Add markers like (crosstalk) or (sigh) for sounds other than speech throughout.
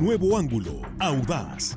nuevo ángulo, audaz,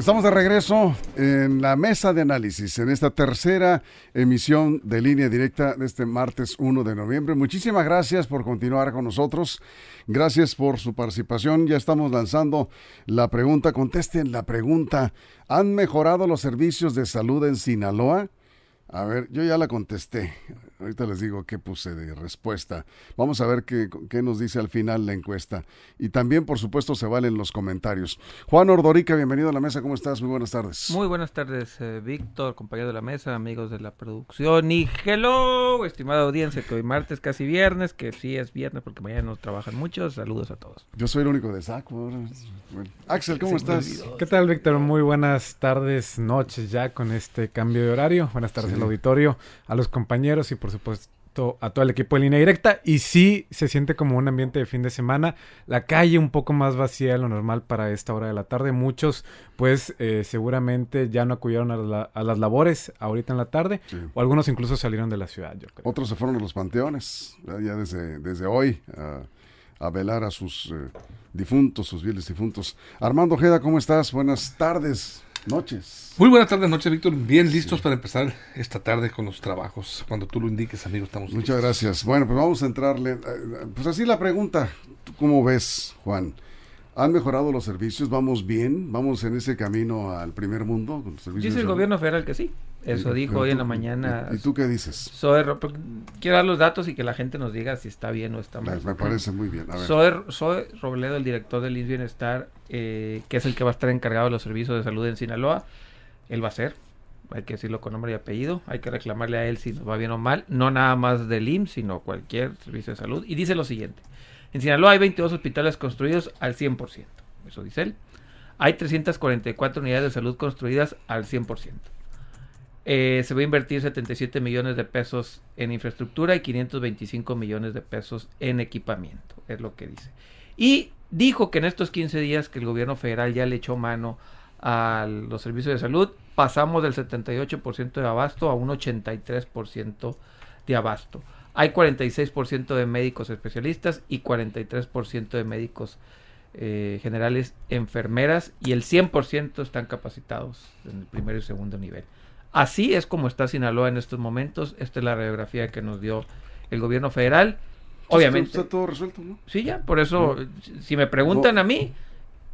Estamos de regreso en la mesa de análisis, en esta tercera emisión de línea directa de este martes 1 de noviembre. Muchísimas gracias por continuar con nosotros. Gracias por su participación. Ya estamos lanzando la pregunta. Contesten la pregunta. ¿Han mejorado los servicios de salud en Sinaloa? A ver, yo ya la contesté. Ahorita les digo qué puse de respuesta. Vamos a ver qué, qué, nos dice al final la encuesta. Y también, por supuesto, se valen los comentarios. Juan Ordorica, bienvenido a la mesa. ¿Cómo estás? Muy buenas tardes. Muy buenas tardes, eh, Víctor, compañero de la mesa, amigos de la producción. Y hello, estimada audiencia, que hoy martes, casi viernes, que sí es viernes porque mañana nos trabajan muchos. Saludos a todos. Yo soy el único de saco. Bueno, Axel, ¿cómo estás? ¿Qué tal, Víctor? Muy buenas tardes, noches ya con este cambio de horario. Buenas tardes sí. al auditorio, a los compañeros y por supuesto a todo el equipo de línea directa y sí se siente como un ambiente de fin de semana, la calle un poco más vacía de lo normal para esta hora de la tarde, muchos pues eh, seguramente ya no acudieron a, la, a, las labores ahorita en la tarde sí. o algunos incluso salieron de la ciudad, yo creo. Otros se fueron a los panteones ya desde, desde hoy a, a velar a sus eh, difuntos, sus fieles difuntos. Armando Ojeda, ¿cómo estás? Buenas tardes. Noches. Muy buenas tardes, noches, Víctor. Bien listos sí. para empezar esta tarde con los trabajos. Cuando tú lo indiques, amigo, estamos Muchas listos. gracias. Bueno, pues vamos a entrarle. eh, Pues así la pregunta. ¿Tú cómo ves, Juan? ¿Han mejorado los servicios? ¿Vamos bien? ¿Vamos en ese camino al primer mundo? Con los servicios Dice el gobierno federal que sí. Eso dijo hoy en la mañana. ¿Y, tú qué dices? Ro- porque quiero dar los datos y que la gente nos diga si está bien o está mal. me parece muy bien. A ver. Zoe Robledo, el director del INS Bienestar, eh, que es el que va a estar encargado de los servicios de salud en Sinaloa, él va a ser, hay que decirlo con nombre y apellido, hay que reclamarle a él si nos va bien o mal, no nada más del IMSS, sino cualquier servicio de salud. Y dice lo siguiente, en Sinaloa hay 22 hospitales construidos al 100%, eso dice él. Hay 344 unidades de salud construidas al 100%. Eh, se va a invertir 77 millones de pesos en infraestructura y 525 millones de pesos en equipamiento, es lo que dice. Y dijo que en estos 15 días que el gobierno federal ya le echó mano a los servicios de salud, pasamos del 78% de abasto a un 83% de abasto. Hay 46% de médicos especialistas y 43% de médicos eh, generales, enfermeras y el 100% están capacitados en el primero y segundo nivel. Así es como está Sinaloa en estos momentos. Esta es la radiografía que nos dio el gobierno federal. Obviamente. Está, está todo resuelto, ¿no? Sí, ya, por eso, si me preguntan a mí,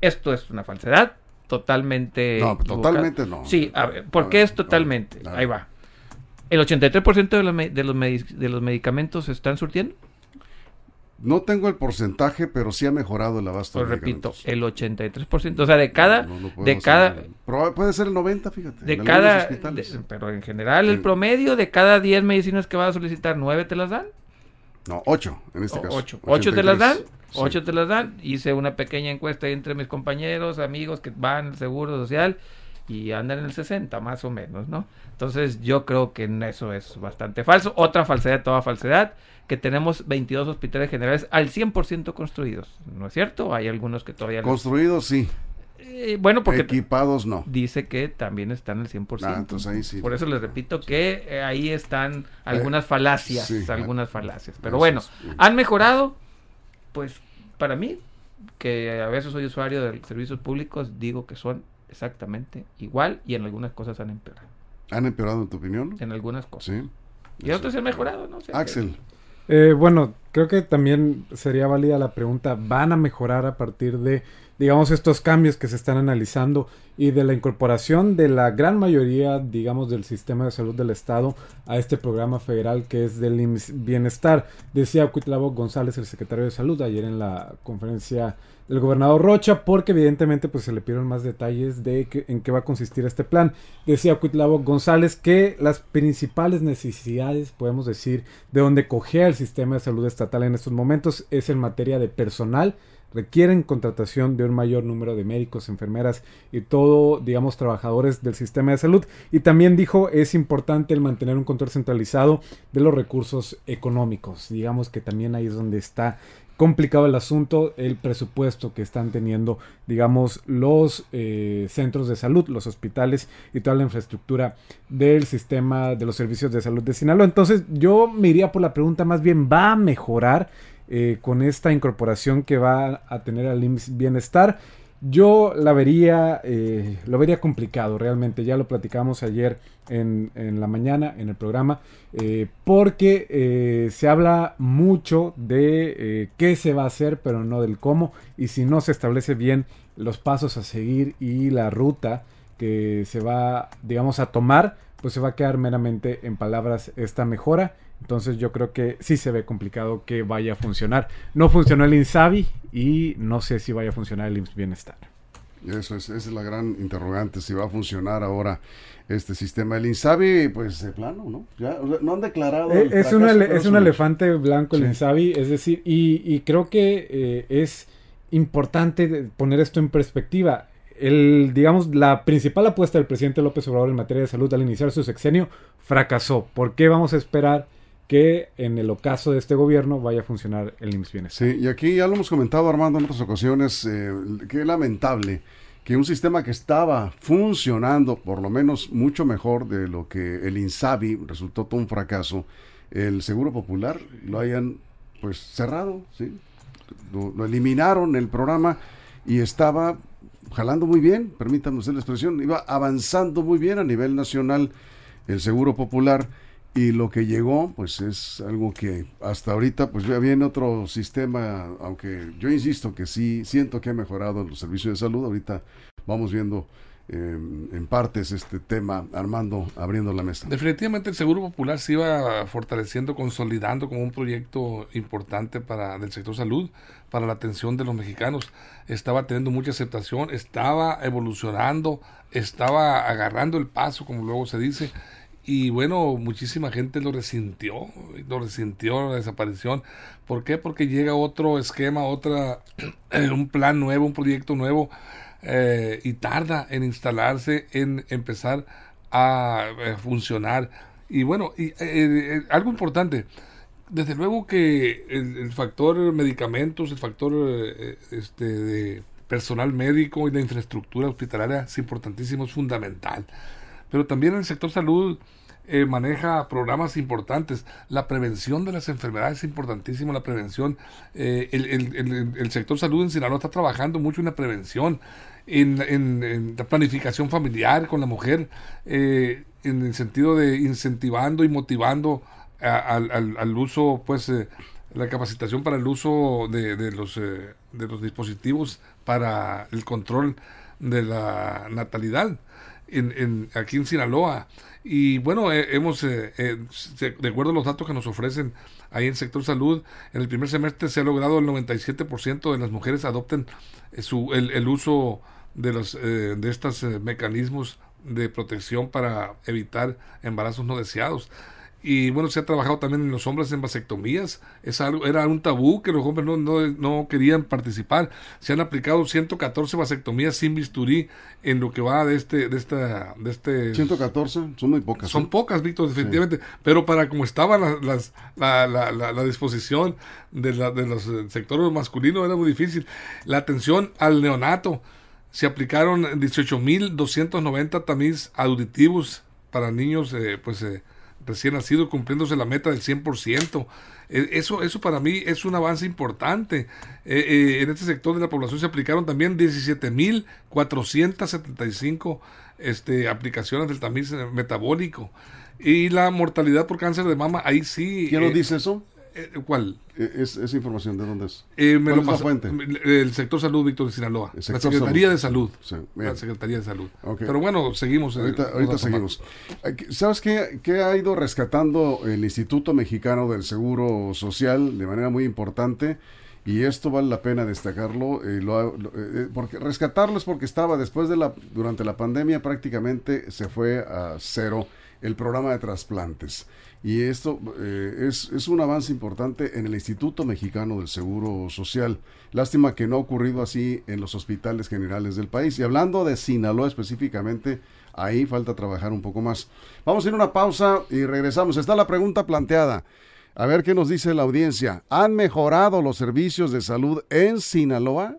esto es una falsedad totalmente. No, equivocada. totalmente no. Sí, a ver, ¿por A qué ver, es totalmente? Ahí va. ¿El 83% de los, de, los medi- de los medicamentos se están surtiendo? No tengo el porcentaje, pero sí ha mejorado el abasto. Pues de repito, el 83%. O sea, de cada. No, no podemos de cada puede ser el 90, fíjate. de cada. de- pero en general, Sí. el promedio de cada 10 medicinas que vas a solicitar, ¿9 te las dan? No, 8 en este O- caso. ocho. ¿Ocho te las dan? 83. Sí. Ocho te las dan. Hice una pequeña encuesta entre mis compañeros, amigos que van al Seguro Social y andan en el 60 más o menos, ¿no? Entonces yo creo que en eso es bastante falso. Otra falsedad, toda falsedad, que tenemos 22 hospitales generales al 100% construidos. ¿No es cierto? Hay algunos que todavía... les- Construidos, sí. Eh, bueno, porque Equipados, no. dice que también están al 100%. Ah, entonces ahí sí. Por eso les repito que eh, ahí están algunas falacias, sí, algunas falacias. Pero bueno, es. ¿han mejorado? Pues para mí, que a veces soy usuario de servicios públicos, digo que son exactamente igual y en algunas cosas han empeorado. ¿Han empeorado en tu opinión? En algunas cosas. Sí. Y otros han mejorado, ¿no? O sea, Axel, Eh, bueno, creo que también sería válida la pregunta, ¿van a mejorar a partir de, digamos, estos cambios que se están analizando y de la incorporación de la gran mayoría, digamos, del sistema de salud del Estado a este programa federal que es del IMSS Bienestar? Decía Cuitlavo González, el secretario de Salud, ayer en la conferencia del gobernador Rocha, porque evidentemente pues se le pidieron más detalles de en qué va a consistir este plan. Decía Cuitlavo González que las principales necesidades, podemos decir, de donde cojea el sistema de salud estatal en estos momentos es en materia de personal requieren contratación de un mayor número de médicos, enfermeras y todo, digamos, trabajadores del sistema de salud. Y también dijo es importante el mantener un control centralizado de los recursos económicos. Digamos que también ahí es donde está complicado el asunto, el presupuesto que están teniendo, digamos, los eh, centros de salud, los hospitales y toda la infraestructura del sistema de los servicios de salud de Sinaloa. Entonces yo me iría por la pregunta más bien, ¿va a mejorar? Eh, con esta incorporación que va a tener al IMSS Bienestar. Yo la vería, eh, lo vería complicado realmente, ya lo platicamos ayer en, la mañana en el programa, eh, porque se habla mucho de qué se va a hacer, pero no del cómo, y si no se establece bien los pasos a seguir y la ruta que se va, digamos, a tomar, pues se va a quedar meramente en palabras esta mejora entonces yo creo que sí se ve complicado que vaya a funcionar. No funcionó el INSABI y no sé si vaya a funcionar el IMSS Bienestar. Eso es, esa es la gran interrogante, si va a funcionar ahora este sistema. El INSABI, pues de plano, ¿no? Ya, no han declarado. Eh, es, es un elefante blanco el INSABI, es decir, y, creo que eh, es importante poner esto en perspectiva. El, digamos, la principal apuesta del presidente López Obrador en materia de salud al iniciar su sexenio fracasó. ¿Por qué vamos a esperar que en el ocaso de este gobierno vaya a funcionar el IMSS Bienestar. Sí, y aquí ya lo hemos comentado Armando en otras ocasiones, eh, que lamentable que un sistema que estaba funcionando por lo menos mucho mejor de lo que el INSABI resultó todo un fracaso, el Seguro Popular lo hayan pues cerrado, ¿sí? lo, eliminaron el programa y estaba jalando muy bien, permítanme usted la expresión, iba avanzando muy bien a nivel nacional el Seguro Popular y lo que llegó pues es algo que hasta ahorita pues ya viene otro sistema aunque yo insisto que sí siento que ha mejorado los servicios de salud. Ahorita vamos viendo em, en partes este tema Armando abriendo la mesa. Definitivamente el seguro popular se iba fortaleciendo consolidando como un proyecto importante para del sector salud para la atención de los mexicanos. Estaba teniendo mucha aceptación estaba evolucionando estaba agarrando el paso como luego se dice y bueno, muchísima gente lo resintió, lo resintió la desaparición. ¿Por qué? Porque llega otro esquema, otra, (clears throat) un plan nuevo, un proyecto nuevo, eh, y tarda en instalarse, en empezar a, eh, funcionar. Y bueno, y, eh, algo importante, desde luego que el, factor medicamentos, el factor este, de personal médico y la infraestructura hospitalaria es importantísimo, es fundamental. Pero también el sector salud eh, maneja programas importantes. La prevención de las enfermedades es importantísimo, la prevención. Eh, el, sector salud en Sinaloa está trabajando mucho en la prevención, en, la planificación familiar con la mujer, eh, en el sentido de incentivando y motivando al, uso, pues, la capacitación para el uso de, de los, de los dispositivos para el control de la natalidad en, aquí en Sinaloa. Y bueno, eh, hemos, eh, eh, de acuerdo a los datos que nos ofrecen ahí en el sector salud, en el primer semestre se ha logrado el 97% de las mujeres adopten su, el, el uso de, los, de estos mecanismos de protección para evitar embarazos no deseados. Y bueno, se ha trabajado también en los hombres en vasectomías. Es algo, era un tabú que los hombres no, no, no, querían participar. Se han aplicado 114 vasectomías sin bisturí en lo que va de este... De esta, de este 114 son muy pocas. Son pocas, Víctor, definitivamente. Pero para como estaba la, las, la, la, la, disposición de, de los eh, sectores masculinos era muy difícil. La atención al neonato. Se aplicaron 18.290 tamiz auditivos para niños eh, pues eh, recién nacido cumpliéndose la meta del 100%. E, eso, eso para mí es un avance importante. Eh, eh, en este sector de la población se aplicaron también 17.475 este, aplicaciones del tamiz metabólico. Y la mortalidad por cáncer de mama, ahí sí. ¿Quién nos eh, dice eso? Eh, ¿Cuál? Eh, es, esa información de dónde es? Eh, me lo fuente? El sector salud Víctor de Sinaloa. La Secretaría de Salud. la Secretaría de Salud. Pero bueno, seguimos. Ahorita, seguimos. ¿Sabes qué, qué ha ido rescatando el Instituto Mexicano del Seguro Social de manera muy importante? y esto vale la pena destacarlo, porque rescatarlo es porque estaba después de la, durante la pandemia prácticamente se fue a cero el programa de trasplantes. Y esto eh, es, es, un avance importante en el Instituto Mexicano del Seguro Social. Lástima que no ha ocurrido así en los hospitales generales del país. Y hablando de Sinaloa específicamente, ahí falta trabajar un poco más. Vamos a ir a una pausa y regresamos. Está la pregunta planteada. A ver qué nos dice la audiencia. ¿Han mejorado los servicios de salud en Sinaloa?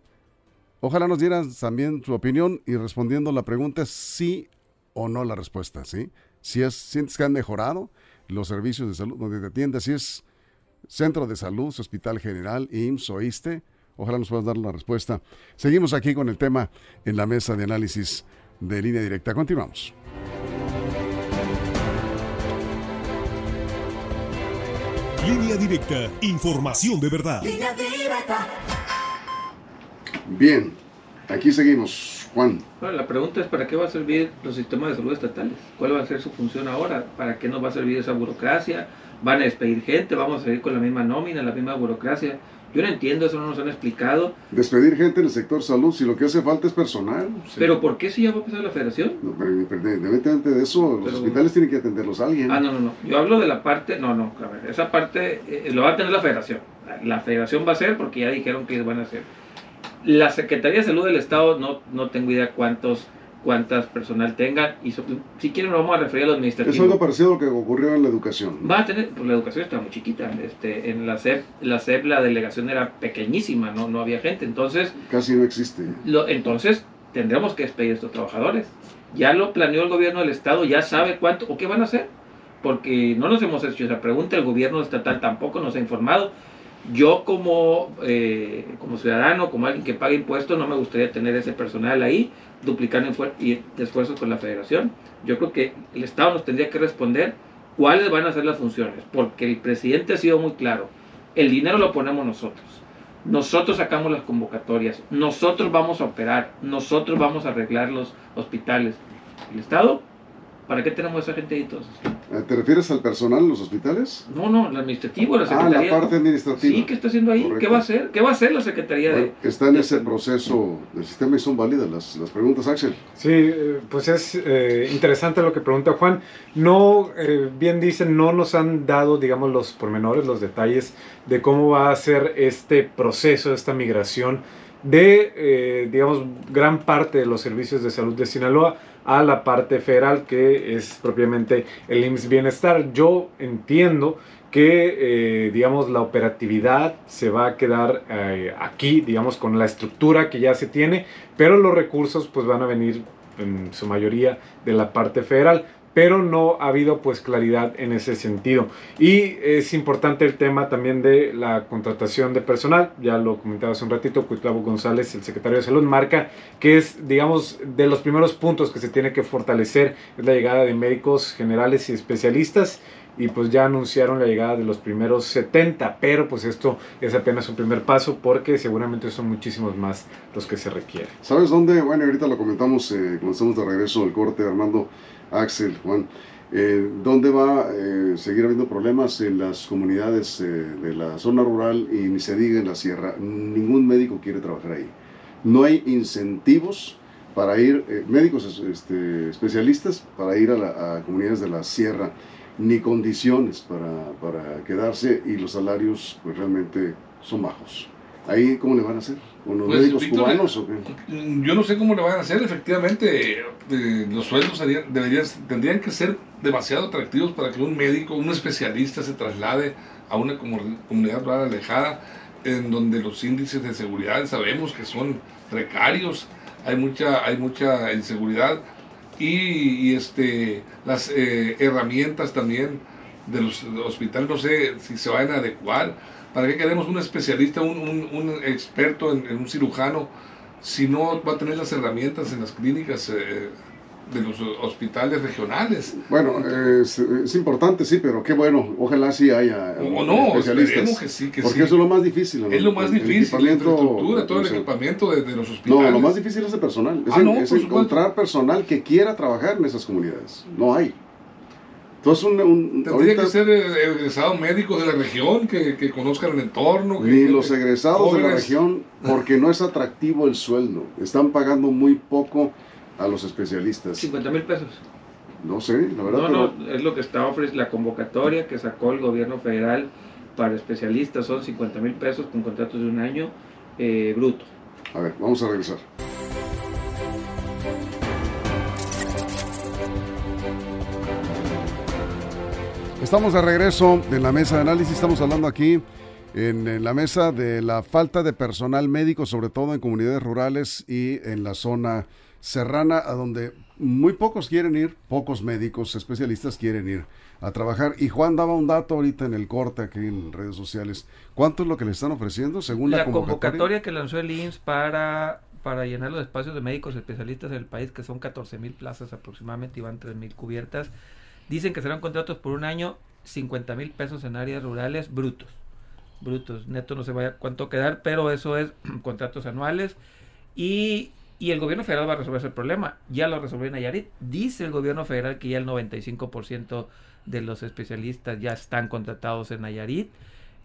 Ojalá nos dieran también su opinión y respondiendo la pregunta sí o no la respuesta, ¿sí? Si es, sientes que han mejorado los servicios de salud donde te atiendes, si es centro de salud, hospital general, IMSS o ISTE, ojalá nos puedas dar la respuesta. Seguimos aquí con el tema en la mesa de análisis de línea directa. Continuamos. Línea directa, información de verdad. Línea directa. Bien, aquí seguimos. Juan. Bueno, la pregunta es, ¿para qué va a servir los sistemas de salud estatales? ¿Cuál va a ser su función ahora? ¿Para qué nos va a servir esa burocracia? ¿Van a despedir gente? ¿Vamos a seguir con la misma nómina, la misma burocracia? Yo no entiendo, eso no nos han explicado. Despedir gente en el sector salud, si lo que hace falta es personal. ¿Pero por qué si ya va a pasar la federación? No, pero independientemente de eso, los hospitales tienen que atenderlos a alguien. Ah, no, no, no. Yo hablo de la parte, no, no, a ver, esa parte eh, lo va a tener la federación. La federación va a hacer porque ya dijeron que van a hacer. La Secretaría de Salud del Estado, no, no tengo idea cuántos cuántas personal tengan y si quieren nos vamos a referir a los administrativos. Es algo parecido a lo que ocurrió en la educación. Va a tener, pues la educación está muy chiquita, este, en la SEP, la SEP la delegación era pequeñísima, no, no había gente, entonces... Casi no existe. Lo, entonces tendremos que despedir a estos trabajadores. Ya lo planeó el gobierno del estado, ya sabe cuánto o qué van a hacer, porque no nos hemos hecho esa pregunta, el gobierno estatal tampoco nos ha informado yo como, eh, como ciudadano, como alguien que paga impuestos, no me gustaría tener ese personal ahí, duplicando esfuerzos con la federación. Yo creo que el Estado nos tendría que responder cuáles van a ser las funciones, porque el presidente ha sido muy claro, el dinero lo ponemos nosotros. Nosotros sacamos las convocatorias, nosotros vamos a operar, nosotros vamos a arreglar los hospitales. El Estado ¿Para qué tenemos esa gente ahí entonces? Eh, ¿Te refieres al personal en los hospitales? No, no, el administrativo, la secretaría. Ah, la parte administrativa. Sí, ¿qué está haciendo ahí? ¿Qué va a hacer? ¿Qué va a hacer la secretaría de...? Está en ese proceso del sistema y son válidas las, las preguntas, Axel. Sí, eh, pues es eh, interesante lo que pregunta Juan. No, bien dicen, no nos han dado, digamos, los pormenores, los detalles de cómo va a ser este proceso, esta migración de, digamos, gran parte de los servicios de salud de Sinaloa a la parte federal que es propiamente el IMSS Bienestar. Yo entiendo que, eh, digamos, la operatividad se va a quedar eh, aquí, digamos, con la estructura que ya se tiene, pero los recursos pues van a venir en su mayoría de la parte federal pero no ha habido pues claridad en ese sentido. Y es importante el tema también de la contratación de personal, ya lo comentaba hace un ratito, Cuitlavo González, el secretario de Salud, marca que es, digamos, de los primeros puntos que se tiene que fortalecer, es la llegada de médicos generales y especialistas, y pues ya anunciaron la llegada de los primeros 70, pero pues esto es apenas un primer paso porque seguramente son muchísimos más los que se requieren. ¿Sabes dónde? Bueno, ahorita lo comentamos eh, cuando estamos de regreso del corte, Armando. Axel, Juan, eh, ¿dónde va a eh, seguir habiendo problemas en las comunidades eh, de la zona rural y ni se diga en la sierra? Ningún médico quiere trabajar ahí. No hay incentivos para ir, médicos este, especialistas, para ir a, a, comunidades de la sierra, ni condiciones para, para quedarse y los salarios pues realmente son bajos. ¿Ahí cómo le van a hacer? ¿O los pues, médicos cubanos o qué? Yo no sé cómo le van a hacer, efectivamente, eh, los sueldos deberían, tendrían que ser demasiado atractivos para que un médico, un especialista se traslade a una comunidad rural alejada, en donde los índices de seguridad sabemos que son precarios, hay mucha, hay mucha inseguridad y, este, las eh, herramientas también de los hospitales, no sé si se van a adecuar. ¿Para qué queremos un especialista, un, un, experto en, un cirujano, si no va a tener las herramientas en las clínicas eh, de los hospitales regionales? Bueno, es, importante, sí, pero qué bueno, ojalá sí haya o no, especialistas. Que sí, que porque eso es lo más difícil. Es lo más difícil, la infraestructura, todo el equipamiento de, los hospitales. No, lo más difícil es el personal, es, ah, es encontrar personal que quiera trabajar en esas comunidades. No hay. Entonces, un, Tendría que ser eh, egresados médicos de la región que, conozcan el entorno. ni los egresados de la región, porque no es atractivo el sueldo. Están pagando muy poco a los especialistas. 50 mil pesos. No sé, la verdad. No, no, es lo que está ofreciendo la convocatoria que sacó el gobierno federal para especialistas. Son 50 mil pesos con contratos de un año eh, bruto. A ver, vamos a regresar. Estamos de regreso en la mesa de análisis. Estamos hablando aquí en, en, la mesa de la falta de personal médico, sobre todo en comunidades rurales y en la zona serrana, a donde muy pocos quieren ir, pocos médicos especialistas quieren ir a trabajar. Y Juan daba un dato ahorita en el corte aquí en redes sociales. ¿Cuánto es lo que le están ofreciendo según la, la convocatoria? que lanzó el IMSS para, para llenar los espacios de médicos especialistas en el país, que son 14 mil plazas aproximadamente y van 3 mil cubiertas? Dicen que serán contratos por un año, 50 mil pesos en áreas rurales brutos. Brutos, neto no se vaya cuánto quedar, pero eso es (clears throat) contratos anuales. Y, y, el gobierno federal va a resolver ese problema. Ya lo resolvió Nayarit. Dice el gobierno federal que ya el 95% de los especialistas ya están contratados en Nayarit.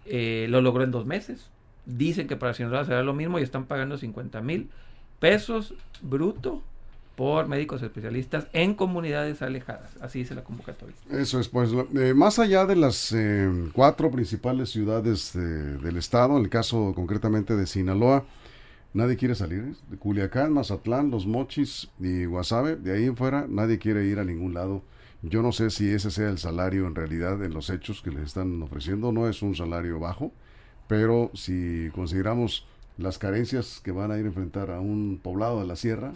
Eh, lo logró en dos meses. Dicen que para Sinaloa será lo mismo y están pagando 50 mil pesos bruto por médicos especialistas en comunidades alejadas. Así dice la convocatoria. Eso es, pues, eh, más allá de las eh, cuatro principales ciudades de, del estado, en el caso concretamente de Sinaloa, nadie quiere salir. De Culiacán, Mazatlán, Los Mochis y Guasave, de ahí en fuera, nadie quiere ir a ningún lado. Yo no sé si ese sea el salario en realidad en los hechos que les están ofreciendo. No es un salario bajo, pero si consideramos las carencias que van a ir a enfrentar a un poblado de la sierra,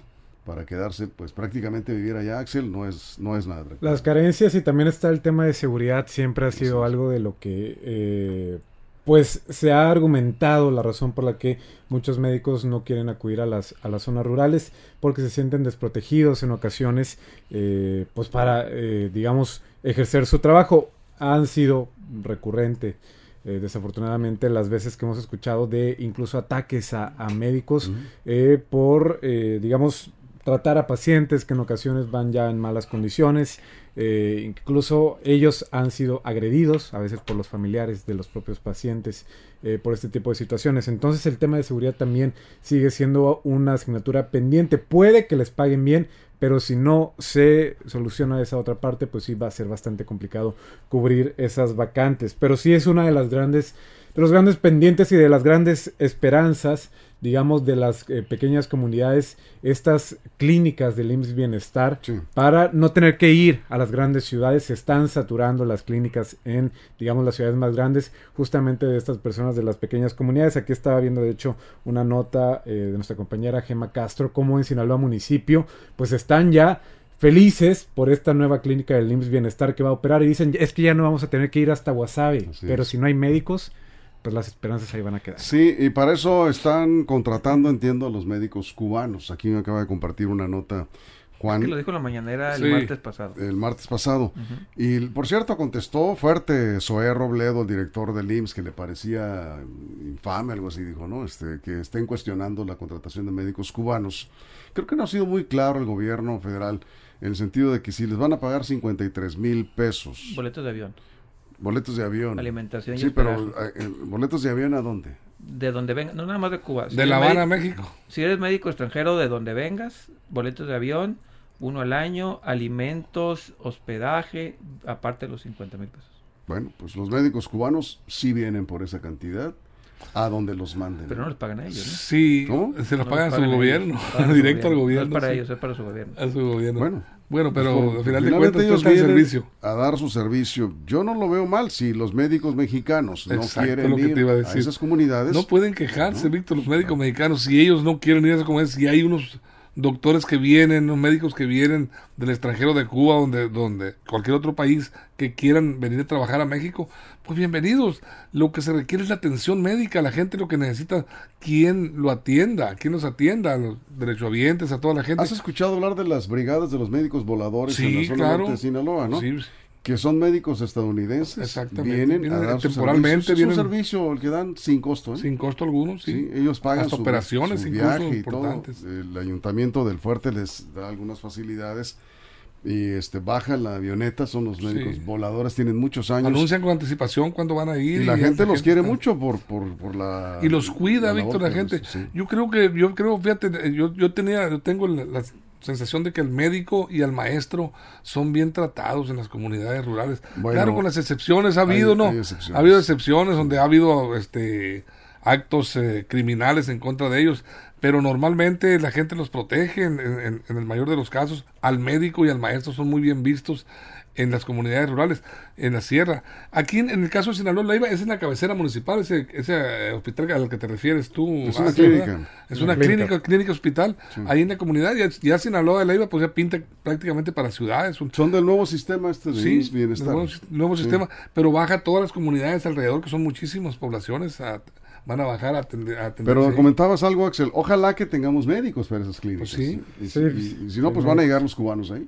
para quedarse, pues prácticamente vivir allá, Axel, no es, no es nada. Las carencias y también está el tema de seguridad, siempre ha sido algo de lo que, eh, pues se ha argumentado la razón por la que muchos médicos no quieren acudir a las, a las zonas rurales, porque se sienten desprotegidos en ocasiones, eh, pues para, eh, digamos, ejercer su trabajo. Han sido recurrente. Eh, desafortunadamente las veces que hemos escuchado de incluso ataques a, a médicos uh -huh. eh, por, digamos, tratar a pacientes que en ocasiones van ya en malas condiciones. Eh, incluso ellos han sido agredidos, a veces por los familiares de los propios pacientes, eh, por este tipo de situaciones. Entonces el tema de seguridad también sigue siendo una asignatura pendiente. Puede que les paguen bien, pero si no se soluciona esa otra parte, pues sí va a ser bastante complicado cubrir esas vacantes. Pero sí es una de las grandes, de los grandes pendientes y de las grandes esperanzas digamos, de las eh, pequeñas comunidades, estas clínicas del IMSS Bienestar, sí. para no tener que ir a las grandes ciudades. Se están saturando las clínicas en, digamos, las ciudades más grandes, justamente de estas personas de las pequeñas comunidades. Aquí estaba viendo, de hecho, una nota eh, de nuestra compañera Gema Castro, como en Sinaloa municipio, pues están ya felices por esta nueva clínica del IMSS Bienestar que va a operar y dicen, es que ya no vamos a tener que ir hasta Guasave, pero si no hay médicos, pues las esperanzas ahí van a quedar. Sí, y para eso están contratando, entiendo, a los médicos cubanos. Aquí me acaba de compartir una nota Juan. Es que lo dijo la mañanera el sí, martes pasado. El martes pasado. Uh -huh. Y por cierto, contestó fuerte Zoé Robledo, el director del IMSS, que le parecía infame, algo así, dijo, ¿no? Este, que estén cuestionando la contratación de médicos cubanos. Creo que no ha sido muy claro el gobierno federal en el sentido de que si les van a pagar 53 mil pesos. Boletos de avión. Boletos de avión. Alimentación. Sí, pero eh, boletos de avión a dónde? De donde vengas, no nada más de Cuba. Si de La Habana, México. Si eres médico extranjero, de donde vengas, boletos de avión, uno al año, alimentos, hospedaje, aparte de los 50 mil pesos. Bueno, pues los médicos cubanos sí vienen por esa cantidad a donde los manden. Pero no les pagan a ellos, ¿no? Sí, ¿Cómo? se los no pagan a su gobierno, (laughs) directo al gobierno. No es para sí. ellos, es para su gobierno. A su gobierno. Bueno, bueno, pero pues, al final de cuentas ellos vienen servicio. a dar su servicio. Yo no lo veo mal si los médicos mexicanos Exacto, no quieren lo que ir te iba a, esas comunidades. No pueden quejarse, ¿no? Víctor, los médicos mexicanos, si ellos no quieren ir a esas comunidades, si hay unos doctores que vienen, unos médicos que vienen del extranjero de Cuba, donde, donde cualquier otro país que quieran venir a trabajar a México, pues bienvenidos. Lo que se requiere es la atención médica, la gente lo que necesita, quien lo atienda, quien los atienda, a los derechohabientes, a toda la gente. ¿Has escuchado hablar de las brigadas de los médicos voladores sí, en la zona claro. norte de Sinaloa, no? Sí, que son médicos estadounidenses. Exactamente. Vienen, vienen a dar temporalmente. Es un servicio el que dan sin costo. ¿eh? Sin costo alguno, sí. ellos pagan su, operaciones, su viaje y importantes. todo. El ayuntamiento del fuerte les da algunas facilidades y este baja la avioneta, son los médicos Sí. voladores, tienen muchos años. Anuncian con anticipación cuándo van a ir. y la gente los quiere está- mucho por, por, por la... y los cuida, Víctor, la gente. sí. Yo creo que, yo creo, fíjate, yo, yo tenía, yo tengo la- sensación de que el médico y el maestro son bien tratados en las comunidades rurales. claro, con las excepciones ha habido, ¿no? Ha habido excepciones donde ha habido este actos eh, criminales en contra de ellos, pero normalmente la gente los protege en, en, el mayor de los casos. Al médico y al maestro son muy bien vistos en las comunidades rurales, en la sierra. Aquí en, el caso de Sinaloa, Leiva es en la cabecera municipal, ese, ese hospital al que te refieres tú. Es una clínica. Es una, clínica, clínica, hospital. Ahí en la comunidad, ya, ya Sinaloa de Leiva pues ya pinta prácticamente para ciudades. Son del nuevo sistema este de sí, bienestar. Nuevo, nuevo sistema, pero baja todas las comunidades alrededor, que son muchísimas poblaciones. Van a bajar a atender. Pero comentabas algo, Axel. Ojalá que tengamos médicos para esas clínicas. Pues sí. Y, si no, pues van a llegar los cubanos ahí.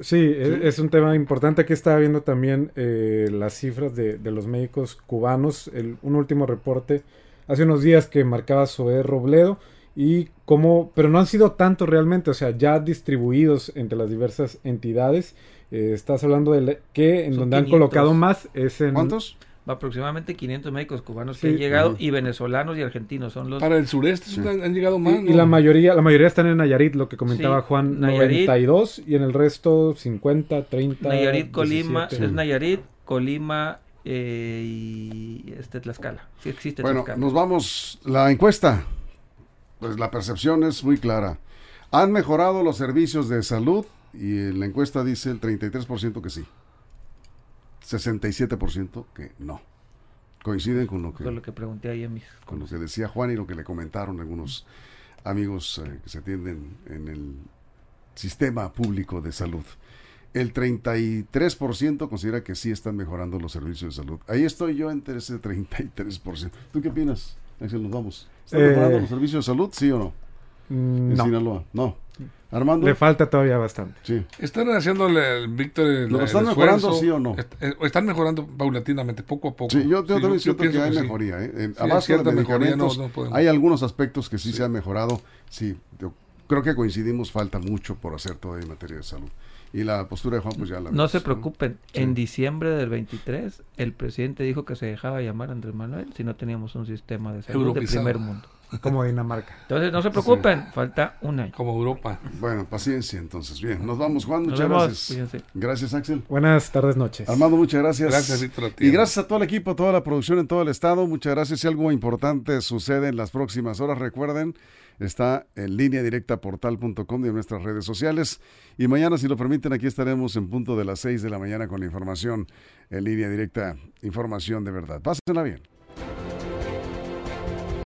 Sí, e-, Es, un tema importante. Aquí estaba viendo también eh, las cifras de, los médicos cubanos. El, un último reporte hace unos días que marcaba Zoé Robledo y cómo, pero no han sido tantos realmente, o sea, ya distribuidos entre las diversas entidades. Eh, estás hablando de que en donde han colocado más es en... ¿Cuántos? Aproximadamente 500 médicos cubanos que han llegado y venezolanos y argentinos son los para el sureste han llegado más y, la mayoría la mayoría están en Nayarit lo que comentaba Juan Nayarit, 92 y en el resto 50 30 Nayarit Colima es Nayarit Colima eh, y este Tlaxcala. Sí existe bueno nos vamos. La encuesta pues la percepción es muy clara. Han mejorado los servicios de salud y la encuesta dice el 33% que sí 67% que no. Coinciden con lo que, con lo que pregunté ahí en mis... Con lo que decía Juan y lo que le comentaron algunos amigos eh, que se atienden en el sistema público de salud. El 33% considera que sí están mejorando los servicios de salud. Ahí estoy yo entre ese 33%. ¿Tú qué opinas? Axel, nos vamos. ¿Están mejorando eh, los servicios de salud, sí o no? Mm, en Sinaloa. No. Armando. Le falta todavía bastante. Sí. Están haciendo el, Víctor. ¿Lo están mejorando, sí o no? Eh, están mejorando paulatinamente, poco a poco. Sí, yo, también siento que hay mejoría. ¿eh? a base de medicamentos, hay algunos aspectos que sí, se han mejorado. Sí, yo creo que coincidimos, falta mucho por hacer todavía en materia de salud. Y la postura de Juan, pues ya la. No se preocupen, en diciembre del 23, el presidente dijo que se dejaba llamar Andrés Manuel si no teníamos un sistema de salud de primer mundo. Como Dinamarca. Entonces no se preocupen, falta un año. Como Europa. Bueno, paciencia entonces. Bien, nos vamos Juan, muchas gracias. Gracias Axel. Buenas tardes, noches. Armando, muchas gracias. Gracias Víctor. Y gracias a todo el equipo, a toda la producción en todo el estado. Muchas gracias. Si algo importante sucede en las próximas horas, recuerden, está en línea directa portal.com y en nuestras redes sociales. Y mañana, si lo permiten, aquí estaremos en punto de las 6 de la mañana con la información en línea directa, información de verdad. Pásenla bien.